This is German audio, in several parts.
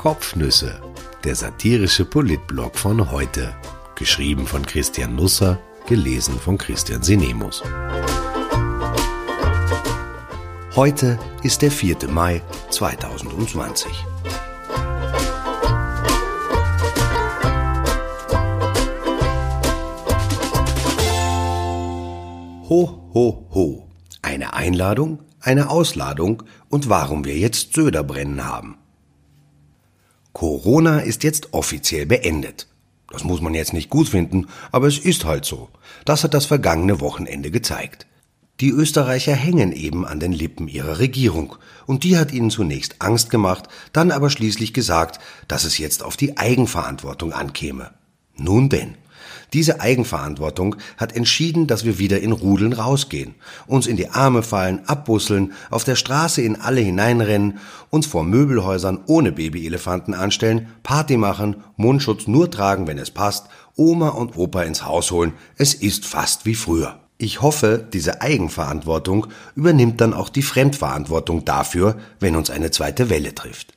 Kopfnüsse, der satirische Politblog von heute. Geschrieben von Christian Nusser, gelesen von Christian Sinemus. Heute ist der 4. Mai 2020. Ho, ho, ho. Eine Einladung, eine Ausladung und warum wir jetzt Söder brennen haben. Corona ist jetzt offiziell beendet. Das muss man jetzt nicht gut finden, aber es ist halt so. Das hat das vergangene Wochenende gezeigt. Die Österreicher hängen eben an den Lippen ihrer Regierung, und die hat ihnen zunächst Angst gemacht, dann aber schließlich gesagt, dass es jetzt auf die Eigenverantwortung ankäme. Nun denn, diese Eigenverantwortung hat entschieden, dass wir wieder in Rudeln rausgehen, uns in die Arme fallen, abbusseln, auf der Straße in alle hineinrennen, uns vor Möbelhäusern ohne Babyelefanten anstellen, Party machen, Mundschutz nur tragen, wenn es passt, Oma und Opa ins Haus holen. Es ist fast wie früher. Ich hoffe, diese Eigenverantwortung übernimmt dann auch die Fremdverantwortung dafür, wenn uns eine zweite Welle trifft.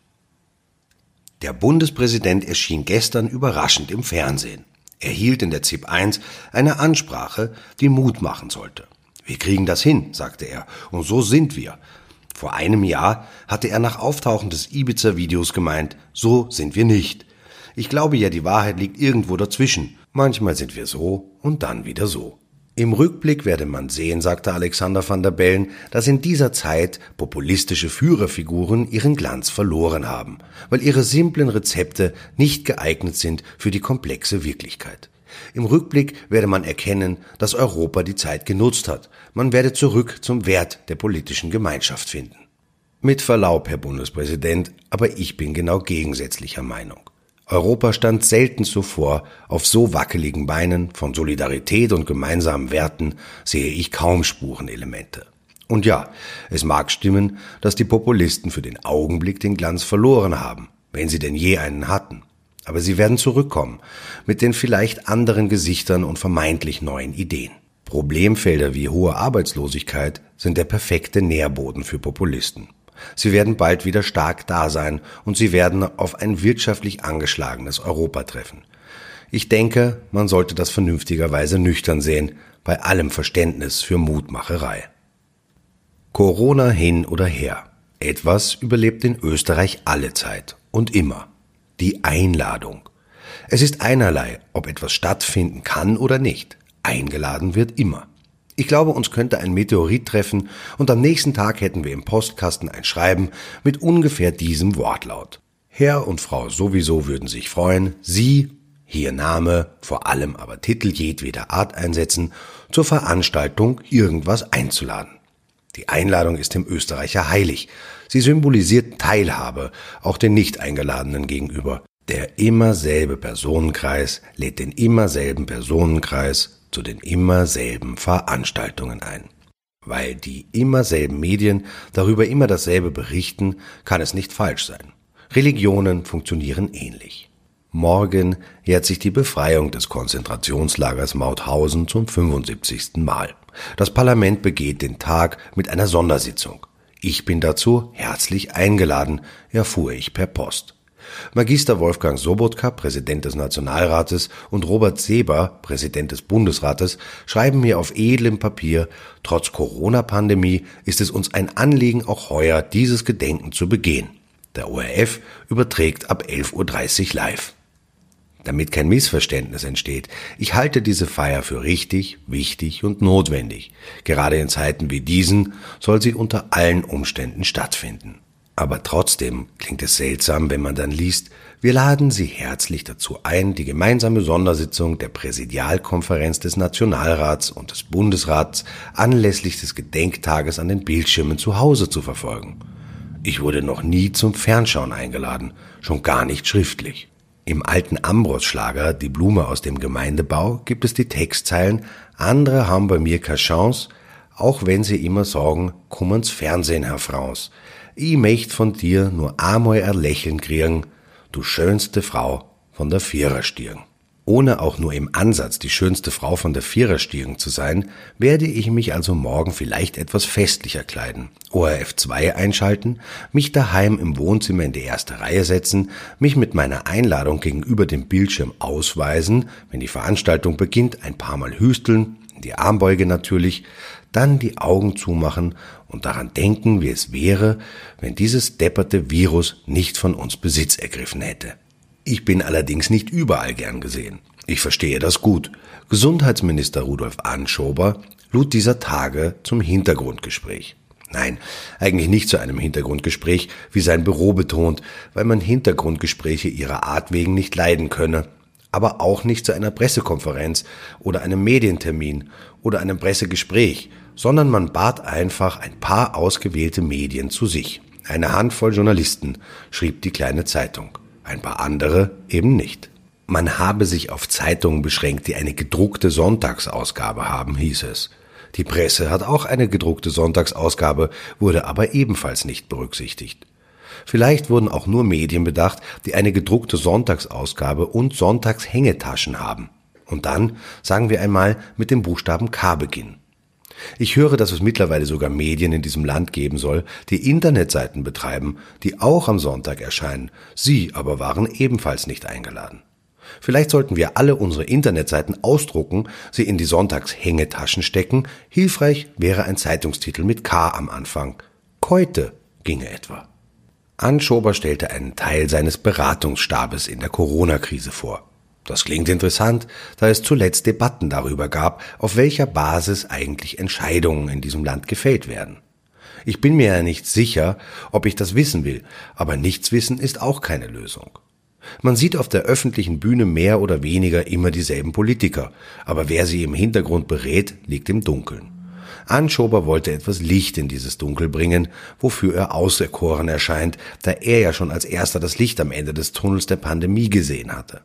Der Bundespräsident erschien gestern überraschend im Fernsehen. Er hielt in der ZIP 1 eine Ansprache, die Mut machen sollte. Wir kriegen das hin, sagte er, und so sind wir. Vor einem Jahr hatte er nach Auftauchen des Ibiza-Videos gemeint, so sind wir nicht. Ich glaube ja, die Wahrheit liegt irgendwo dazwischen. Manchmal sind wir so und dann wieder so. Im Rückblick werde man sehen, sagte Alexander van der Bellen, dass in dieser Zeit populistische Führerfiguren ihren Glanz verloren haben, weil ihre simplen Rezepte nicht geeignet sind für die komplexe Wirklichkeit. Im Rückblick werde man erkennen, dass Europa die Zeit genutzt hat. Man werde zurück zum Wert der politischen Gemeinschaft finden. Mit Verlaub, Herr Bundespräsident, aber ich bin genau gegensätzlicher Meinung. Europa stand selten zuvor auf so wackeligen Beinen, von Solidarität und gemeinsamen Werten sehe ich kaum Spurenelemente. Und ja, es mag stimmen, dass die Populisten für den Augenblick den Glanz verloren haben, wenn sie denn je einen hatten. Aber sie werden zurückkommen, mit den vielleicht anderen Gesichtern und vermeintlich neuen Ideen. Problemfelder wie hohe Arbeitslosigkeit sind der perfekte Nährboden für Populisten. Sie werden bald wieder stark da sein und sie werden auf ein wirtschaftlich angeschlagenes Europa treffen. Ich denke, man sollte das vernünftigerweise nüchtern sehen, bei allem Verständnis für Mutmacherei. Corona hin oder her. Etwas überlebt in Österreich alle Zeit und immer. Die Einladung. Es ist einerlei, ob etwas stattfinden kann oder nicht. Eingeladen wird immer. Ich glaube, uns könnte ein Meteorit treffen und am nächsten Tag hätten wir im Postkasten ein Schreiben mit ungefähr diesem Wortlaut. Herr und Frau sowieso würden sich freuen, Sie, hier Name, vor allem aber Titel jedweder Art einsetzen, zur Veranstaltung irgendwas einzuladen. Die Einladung ist dem Österreicher heilig. Sie symbolisiert Teilhabe, auch den Nicht-Eingeladenen gegenüber. Der immer selbe Personenkreis lädt den immer selben Personenkreis zu den immer selben Veranstaltungen ein. Weil die immer selben Medien darüber immer dasselbe berichten, kann es nicht falsch sein. Religionen funktionieren ähnlich. Morgen jährt sich die Befreiung des Konzentrationslagers Mauthausen zum 75. Mal. Das Parlament begeht den Tag mit einer Sondersitzung. Ich bin dazu herzlich eingeladen, erfuhr ich per Post. Magister Wolfgang Sobotka, Präsident des Nationalrates, und Robert Seber, Präsident des Bundesrates, schreiben mir auf edlem Papier, trotz Corona-Pandemie ist es uns ein Anliegen, auch heuer dieses Gedenken zu begehen. Der ORF überträgt ab 11.30 Uhr live. Damit kein Missverständnis entsteht, ich halte diese Feier für richtig, wichtig und notwendig. Gerade in Zeiten wie diesen soll sie unter allen Umständen stattfinden. Aber trotzdem klingt es seltsam, wenn man dann liest, wir laden Sie herzlich dazu ein, die gemeinsame Sondersitzung der Präsidialkonferenz des Nationalrats und des Bundesrats anlässlich des Gedenktages an den Bildschirmen zu Hause zu verfolgen. Ich wurde noch nie zum Fernschauen eingeladen, schon gar nicht schriftlich. Im alten Ambros-Schlager Die Blume aus dem Gemeindebau gibt es die Textzeilen Andere haben bei mir keine Chance, auch wenn sie immer sagen, komm ins Fernsehen, Herr Franz. Ich möcht von dir nur einmal ein Lächeln kriegen, du schönste Frau von der Viererstirn. Ohne auch nur im Ansatz die schönste Frau von der Viererstiegen zu sein, werde ich mich also morgen vielleicht etwas festlicher kleiden, ORF 2 einschalten, mich daheim im Wohnzimmer in die erste Reihe setzen, mich mit meiner Einladung gegenüber dem Bildschirm ausweisen, wenn die Veranstaltung beginnt, ein paar Mal hüsteln, die Armbeuge natürlich, dann die Augen zumachen und daran denken, wie es wäre, wenn dieses depperte Virus nicht von uns Besitz ergriffen hätte. Ich bin allerdings nicht überall gern gesehen. Ich verstehe das gut. Gesundheitsminister Rudolf Anschober lud dieser Tage zum Hintergrundgespräch. Nein, eigentlich nicht zu einem Hintergrundgespräch, wie sein Büro betont, weil man Hintergrundgespräche ihrer Art wegen nicht leiden könne, aber auch nicht zu einer Pressekonferenz oder einem Medientermin oder einem Pressegespräch, sondern man bat einfach ein paar ausgewählte Medien zu sich. Eine Handvoll Journalisten, schrieb die kleine Zeitung ein paar andere eben nicht. Man habe sich auf Zeitungen beschränkt, die eine gedruckte Sonntagsausgabe haben, hieß es. Die Presse hat auch eine gedruckte Sonntagsausgabe, wurde aber ebenfalls nicht berücksichtigt. Vielleicht wurden auch nur Medien bedacht, die eine gedruckte Sonntagsausgabe und Sonntagshängetaschen haben. Und dann, sagen wir einmal, mit dem Buchstaben K beginnen. Ich höre, dass es mittlerweile sogar Medien in diesem Land geben soll, die Internetseiten betreiben, die auch am Sonntag erscheinen. Sie aber waren ebenfalls nicht eingeladen. Vielleicht sollten wir alle unsere Internetseiten ausdrucken, sie in die Sonntagshängetaschen stecken. Hilfreich wäre ein Zeitungstitel mit K am Anfang. Keute ginge etwa. Anschober stellte einen Teil seines Beratungsstabes in der Corona-Krise vor. Das klingt interessant, da es zuletzt Debatten darüber gab, auf welcher Basis eigentlich Entscheidungen in diesem Land gefällt werden. Ich bin mir ja nicht sicher, ob ich das wissen will, aber nichts wissen ist auch keine Lösung. Man sieht auf der öffentlichen Bühne mehr oder weniger immer dieselben Politiker, aber wer sie im Hintergrund berät, liegt im Dunkeln. Anschober wollte etwas Licht in dieses Dunkel bringen, wofür er auserkoren erscheint, da er ja schon als erster das Licht am Ende des Tunnels der Pandemie gesehen hatte.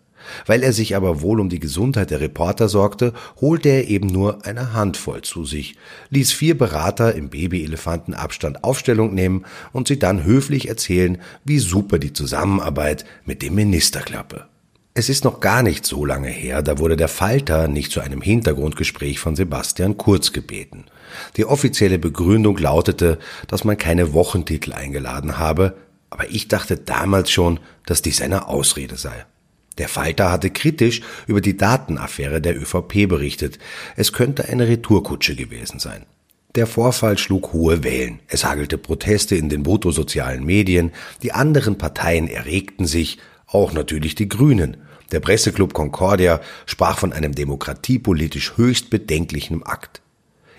Weil er sich aber wohl um die Gesundheit der Reporter sorgte, holte er eben nur eine Handvoll zu sich, ließ vier Berater im Babyelefantenabstand Aufstellung nehmen und sie dann höflich erzählen, wie super die Zusammenarbeit mit dem Minister klappe. Es ist noch gar nicht so lange her, da wurde der Falter nicht zu einem Hintergrundgespräch von Sebastian Kurz gebeten. Die offizielle Begründung lautete, dass man keine Wochentitel eingeladen habe, aber ich dachte damals schon, dass dies eine Ausrede sei. Der Falter hatte kritisch über die Datenaffäre der ÖVP berichtet. Es könnte eine Retourkutsche gewesen sein. Der Vorfall schlug hohe Wellen. Es hagelte Proteste in den bruttosozialen Medien. Die anderen Parteien erregten sich, auch natürlich die Grünen. Der Presseclub Concordia sprach von einem demokratiepolitisch höchst bedenklichen Akt.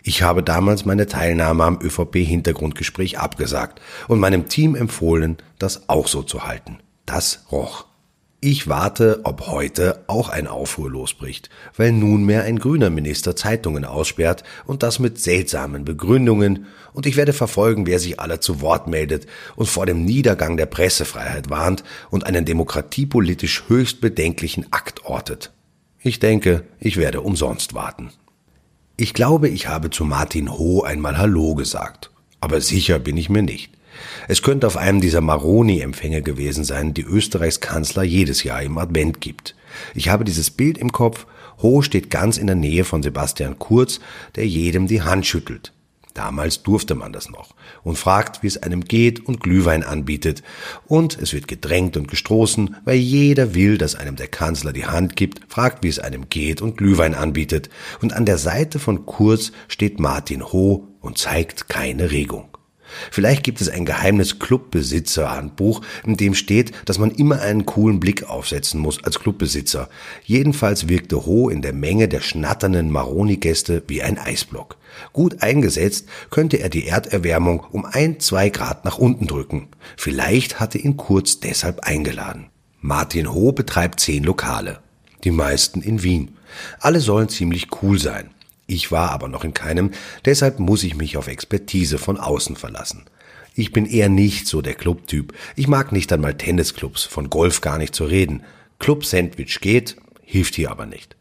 Ich habe damals meine Teilnahme am ÖVP-Hintergrundgespräch abgesagt und meinem Team empfohlen, das auch so zu halten. Das roch. Ich warte, ob heute auch ein Aufruhr losbricht, weil nunmehr ein grüner Minister Zeitungen aussperrt und das mit seltsamen Begründungen, und ich werde verfolgen, wer sich alle zu Wort meldet und vor dem Niedergang der Pressefreiheit warnt und einen demokratiepolitisch höchst bedenklichen Akt ortet. Ich denke, ich werde umsonst warten. Ich glaube, ich habe zu Martin Ho einmal Hallo gesagt, aber sicher bin ich mir nicht. Es könnte auf einem dieser Maroni-Empfänge gewesen sein, die Österreichs Kanzler jedes Jahr im Advent gibt. Ich habe dieses Bild im Kopf. Ho steht ganz in der Nähe von Sebastian Kurz, der jedem die Hand schüttelt. Damals durfte man das noch und fragt, wie es einem geht und Glühwein anbietet. Und es wird gedrängt und gestoßen, weil jeder will, dass einem der Kanzler die Hand gibt, fragt, wie es einem geht und Glühwein anbietet. Und an der Seite von Kurz steht Martin Ho und zeigt keine Regung. Vielleicht gibt es ein geheimes Clubbesitzerhandbuch, in dem steht, dass man immer einen coolen Blick aufsetzen muss als Clubbesitzer. Jedenfalls wirkte Ho in der Menge der schnatternden Maroni-Gäste wie ein Eisblock. Gut eingesetzt könnte er die Erderwärmung um ein, zwei Grad nach unten drücken. Vielleicht hatte ihn Kurz deshalb eingeladen. Martin Ho betreibt zehn Lokale. Die meisten in Wien. Alle sollen ziemlich cool sein. Ich war aber noch in keinem, deshalb muss ich mich auf Expertise von außen verlassen. Ich bin eher nicht so der Clubtyp. Ich mag nicht einmal Tennisclubs, von Golf gar nicht zu reden. Club Sandwich geht, hilft hier aber nicht.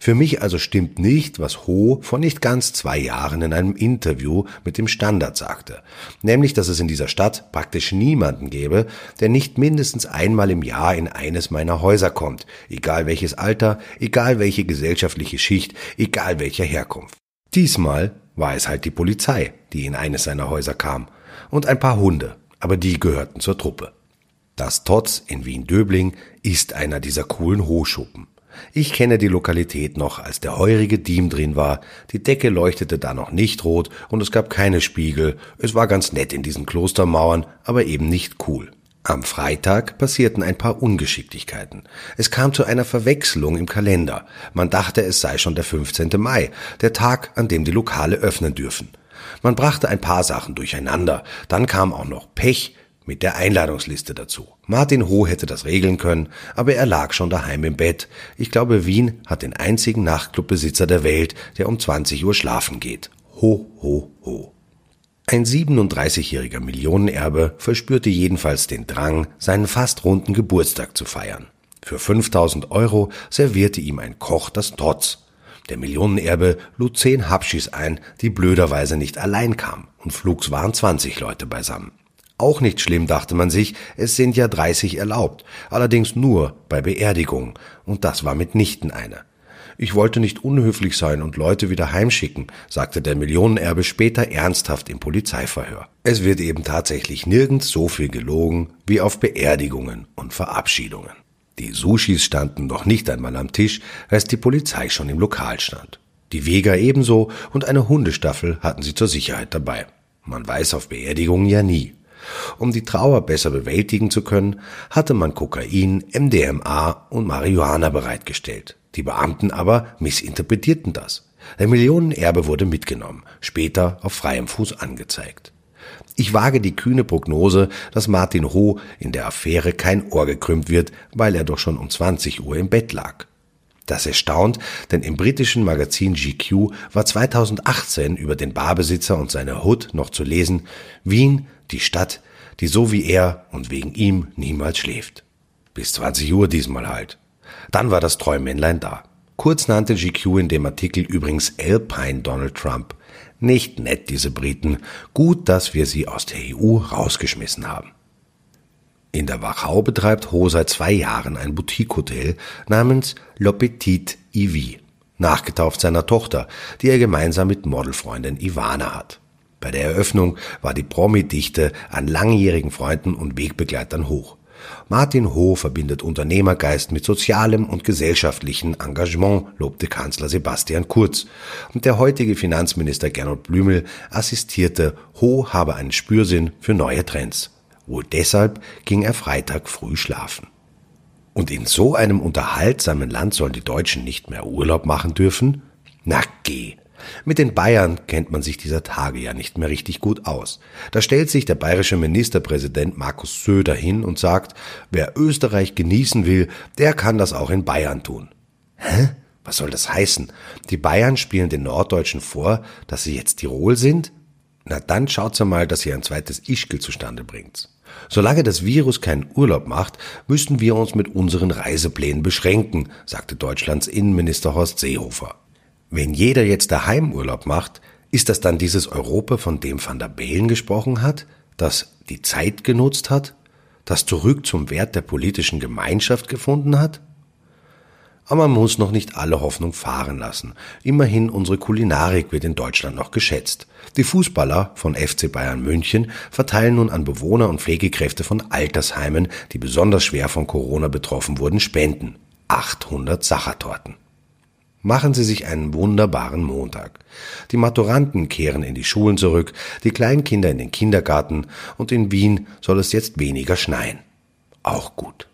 Für mich also stimmt nicht, was Ho vor nicht ganz zwei Jahren in einem Interview mit dem Standard sagte, nämlich, dass es in dieser Stadt praktisch niemanden gäbe, der nicht mindestens einmal im Jahr in eines meiner Häuser kommt, egal welches Alter, egal welche gesellschaftliche Schicht, egal welcher Herkunft. Diesmal war es halt die Polizei, die in eines seiner Häuser kam, und ein paar Hunde, aber die gehörten zur Truppe. Das Totz in Wien-Döbling ist einer dieser coolen Hochschuppen. Ich kenne die Lokalität noch, als der heurige Diem drin war. Die Decke leuchtete da noch nicht rot und es gab keine Spiegel. Es war ganz nett in diesen Klostermauern, aber eben nicht cool. Am Freitag passierten ein paar Ungeschicklichkeiten. Es kam zu einer Verwechslung im Kalender. Man dachte, es sei schon der 15. Mai, der Tag, an dem die Lokale öffnen dürfen. Man brachte ein paar Sachen durcheinander. Dann kam auch noch Pech, mit der Einladungsliste dazu. Martin Ho hätte das regeln können, aber er lag schon daheim im Bett. Ich glaube, Wien hat den einzigen Nachtclubbesitzer der Welt, der um 20 Uhr schlafen geht. Ho, ho, ho. Ein 37-jähriger Millionenerbe verspürte jedenfalls den Drang, seinen fast runden Geburtstag zu feiern. Für 5000 Euro servierte ihm ein Koch das Trotz. Der Millionenerbe lud zehn Hapschis ein, die blöderweise nicht allein kamen, und flugs waren 20 Leute beisammen. Auch nicht schlimm, dachte man sich, es sind ja 30 erlaubt, allerdings nur bei Beerdigungen, und das war mitnichten eine. Ich wollte nicht unhöflich sein und Leute wieder heimschicken, sagte der Millionenerbe später ernsthaft im Polizeiverhör. Es wird eben tatsächlich nirgends so viel gelogen wie auf Beerdigungen und Verabschiedungen. Die Sushis standen noch nicht einmal am Tisch, als die Polizei schon im Lokal stand. Die Vega ebenso und eine Hundestaffel hatten sie zur Sicherheit dabei. Man weiß auf Beerdigungen ja nie. Um die Trauer besser bewältigen zu können, hatte man Kokain, MDMA und Marihuana bereitgestellt. Die Beamten aber missinterpretierten das. Der Millionenerbe wurde mitgenommen, später auf freiem Fuß angezeigt. Ich wage die kühne Prognose, dass Martin Ho in der Affäre kein Ohr gekrümmt wird, weil er doch schon um 20 Uhr im Bett lag. Das erstaunt, denn im britischen Magazin GQ war 2018 über den Barbesitzer und seine Hood noch zu lesen, Wien die Stadt, die so wie er und wegen ihm niemals schläft. Bis 20 Uhr diesmal halt. Dann war das Träumännlein da. Kurz nannte GQ in dem Artikel übrigens Alpine Donald Trump. Nicht nett, diese Briten. Gut, dass wir sie aus der EU rausgeschmissen haben. In der Wachau betreibt Ho seit zwei Jahren ein Boutique-Hotel namens Le Petit Ivy, nachgetauft seiner Tochter, die er gemeinsam mit Modelfreundin Ivana hat. Bei der Eröffnung war die Promi-Dichte an langjährigen Freunden und Wegbegleitern hoch. Martin Ho verbindet Unternehmergeist mit sozialem und gesellschaftlichem Engagement, lobte Kanzler Sebastian Kurz. Und der heutige Finanzminister Gernot Blümel assistierte, Ho habe einen Spürsinn für neue Trends. Wohl deshalb ging er Freitag früh schlafen. Und in so einem unterhaltsamen Land sollen die Deutschen nicht mehr Urlaub machen dürfen? Na geh, mit den Bayern kennt man sich dieser Tage ja nicht mehr richtig gut aus. Da stellt sich der bayerische Ministerpräsident Markus Söder hin und sagt, wer Österreich genießen will, der kann das auch in Bayern tun. Hä? Was soll das heißen? Die Bayern spielen den Norddeutschen vor, dass sie jetzt Tirol sind? Na dann schaut's mal, dass ihr ein zweites Ischgl zustande bringt. Solange das Virus keinen Urlaub macht, müssen wir uns mit unseren Reiseplänen beschränken, sagte Deutschlands Innenminister Horst Seehofer. Wenn jeder jetzt daheim Urlaub macht, ist das dann dieses Europa, von dem Van der Bellen gesprochen hat, das die Zeit genutzt hat, das zurück zum Wert der politischen Gemeinschaft gefunden hat? Aber man muss noch nicht alle Hoffnung fahren lassen. Immerhin unsere Kulinarik wird in Deutschland noch geschätzt. Die Fußballer von FC Bayern München verteilen nun an Bewohner und Pflegekräfte von Altersheimen, die besonders schwer von Corona betroffen wurden, Spenden. 800 Sachertorten machen Sie sich einen wunderbaren Montag. Die Maturanten kehren in die Schulen zurück, die Kleinkinder in den Kindergarten und in Wien soll es jetzt weniger schneien. Auch gut.